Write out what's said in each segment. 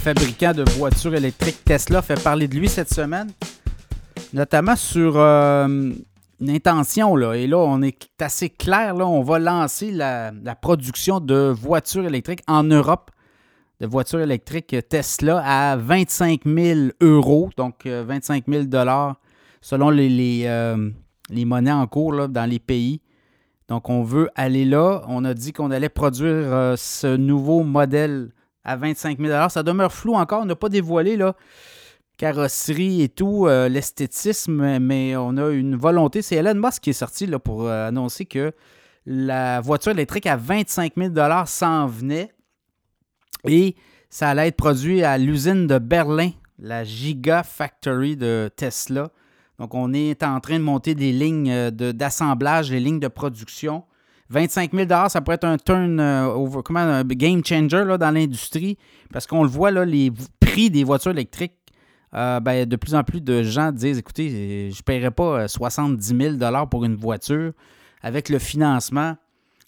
fabricant de voitures électriques Tesla fait parler de lui cette semaine, notamment sur euh, une intention. Là. Et là, on est assez clair. Là, on va lancer la, production de voitures électriques en Europe, de voitures électriques Tesla à 25 000 euros, donc 25 000 dollars selon les, les, monnaies en cours dans les pays. Donc, on veut aller là. On a dit qu'on allait produire ce nouveau modèle à 25 000 Ça demeure flou encore. On n'a pas dévoilé la carrosserie et tout, euh, l'esthétisme, mais on a une volonté. C'est Elon Musk qui est sorti là, pour euh, annoncer que la voiture électrique à 25 000 s'en venait et ça allait être produit à l'usine de Berlin, la Giga Factory de Tesla. Donc, on est en train de monter des lignes euh, d'assemblage, des lignes de production. 25 000 ça pourrait être un turn euh, over, comment, un game changer là, dans l'industrie. Parce qu'on le voit, là, les prix des voitures électriques, euh, ben, de plus en plus de gens disent écoutez, je ne paierai pas 70 euh, 000 pour une voiture. Avec le financement,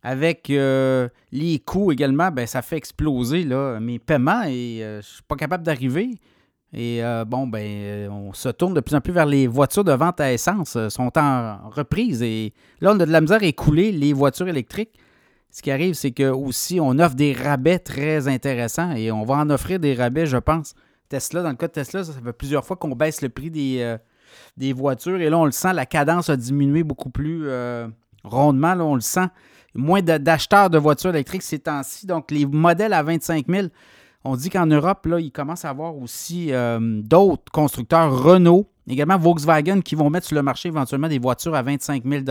avec les coûts également, ben, ça fait exploser là, mes paiements et je ne suis pas capable d'arriver. Et euh, bon, ben, euh, on se tourne de plus en plus vers les voitures de vente à essence, euh, sont en reprise. Et là, on a de la misère à écouler les voitures électriques. Ce qui arrive, c'est que aussi, on offre des rabais très intéressants et on va en offrir des rabais, je pense. Tesla, dans le cas de Tesla, ça, fait plusieurs fois qu'on baisse le prix des, des, voitures. Et là, on le sent, la cadence a diminué beaucoup plus rondement. Là, on le sent. Moins d'acheteurs de voitures électriques ces temps-ci. Donc, les modèles à 25 000 on dit qu'en Europe, là, il commence à avoir aussi euh, d'autres constructeurs, Renault, également Volkswagen, qui vont mettre sur le marché éventuellement des voitures à 25 000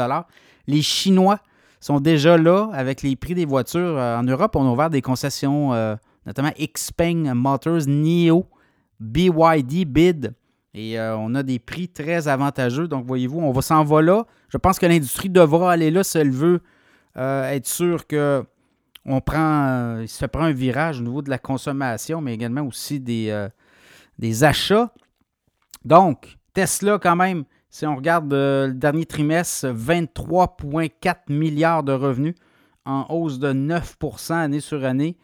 Les Chinois sont déjà là avec les prix des voitures. Euh, en Europe, on a ouvert des concessions, euh, notamment Xpeng Motors, NIO, BYD, BID. Et on a des prix très avantageux. Donc, voyez-vous, on va s'en va là. Je pense que l'industrie devra aller là si elle veut être sûre que on prend, euh, il se prend un virage au niveau de la consommation, mais également aussi des, euh, achats. Donc, Tesla, quand même, si on regarde euh, le dernier trimestre, 23,4 milliards de revenus en hausse de 9% année sur année.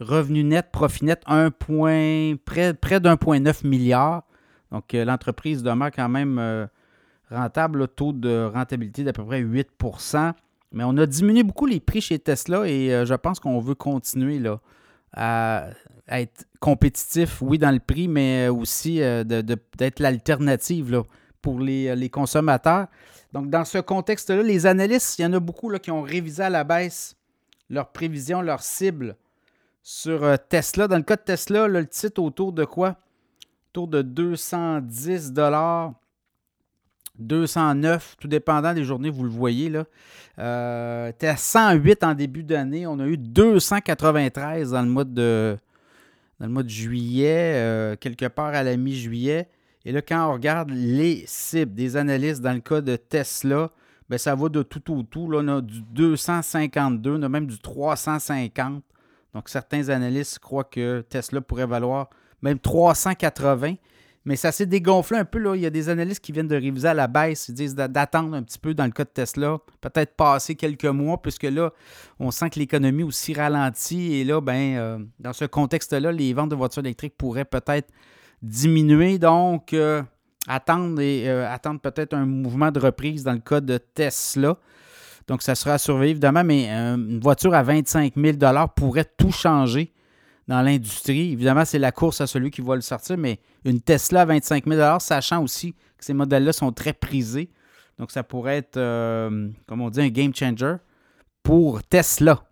Revenu net, profit net, point, près, près d'1,9 milliard. Donc, l'entreprise demeure quand même rentable, taux de rentabilité d'à peu près 8 mais on a diminué beaucoup les prix chez Tesla et euh, je pense qu'on veut continuer là, à, être compétitif, oui, dans le prix, mais aussi euh, d'être l'alternative pour les, les, consommateurs. Donc, dans ce contexte-là, les analystes, il y en a beaucoup là, qui ont révisé à la baisse leurs prévisions, leurs cibles sur euh, Tesla. Dans le cas de Tesla, le titre autour de quoi? Autour de 210 209, tout dépendant des journées, vous le voyez. là. Euh, à 108 en début d'année. On a eu 293 dans le mois de, juillet, euh, quelque part à la mi-juillet. Et là, quand on regarde les cibles des analystes dans le cas de Tesla, ben, ça va de tout au tout. Là, on a du 252, on a même du 350. Donc, certains analystes croient que Tesla pourrait valoir même 380. Mais ça s'est dégonflé un peu. Là. Il y a des analystes qui viennent de réviser à la baisse. Ils disent d'attendre un petit peu dans le cas de Tesla. Peut-être passer quelques mois, puisque là, on sent que l'économie aussi ralentit. Et là, ben, euh, dans ce contexte-là, les ventes de voitures électriques pourraient peut-être diminuer. Donc, euh, attendre, euh, attendre peut-être un mouvement de reprise dans le cas de Tesla. Donc, ça sera à surveiller, évidemment. Mais une voiture à 25 000 pourrait tout changer dans l'industrie. Évidemment, c'est la course à celui qui va le sortir, mais une Tesla à 25 000 sachant aussi que ces modèles-là sont très prisés. Donc, ça pourrait être, euh, comme on dit, un game changer pour Tesla.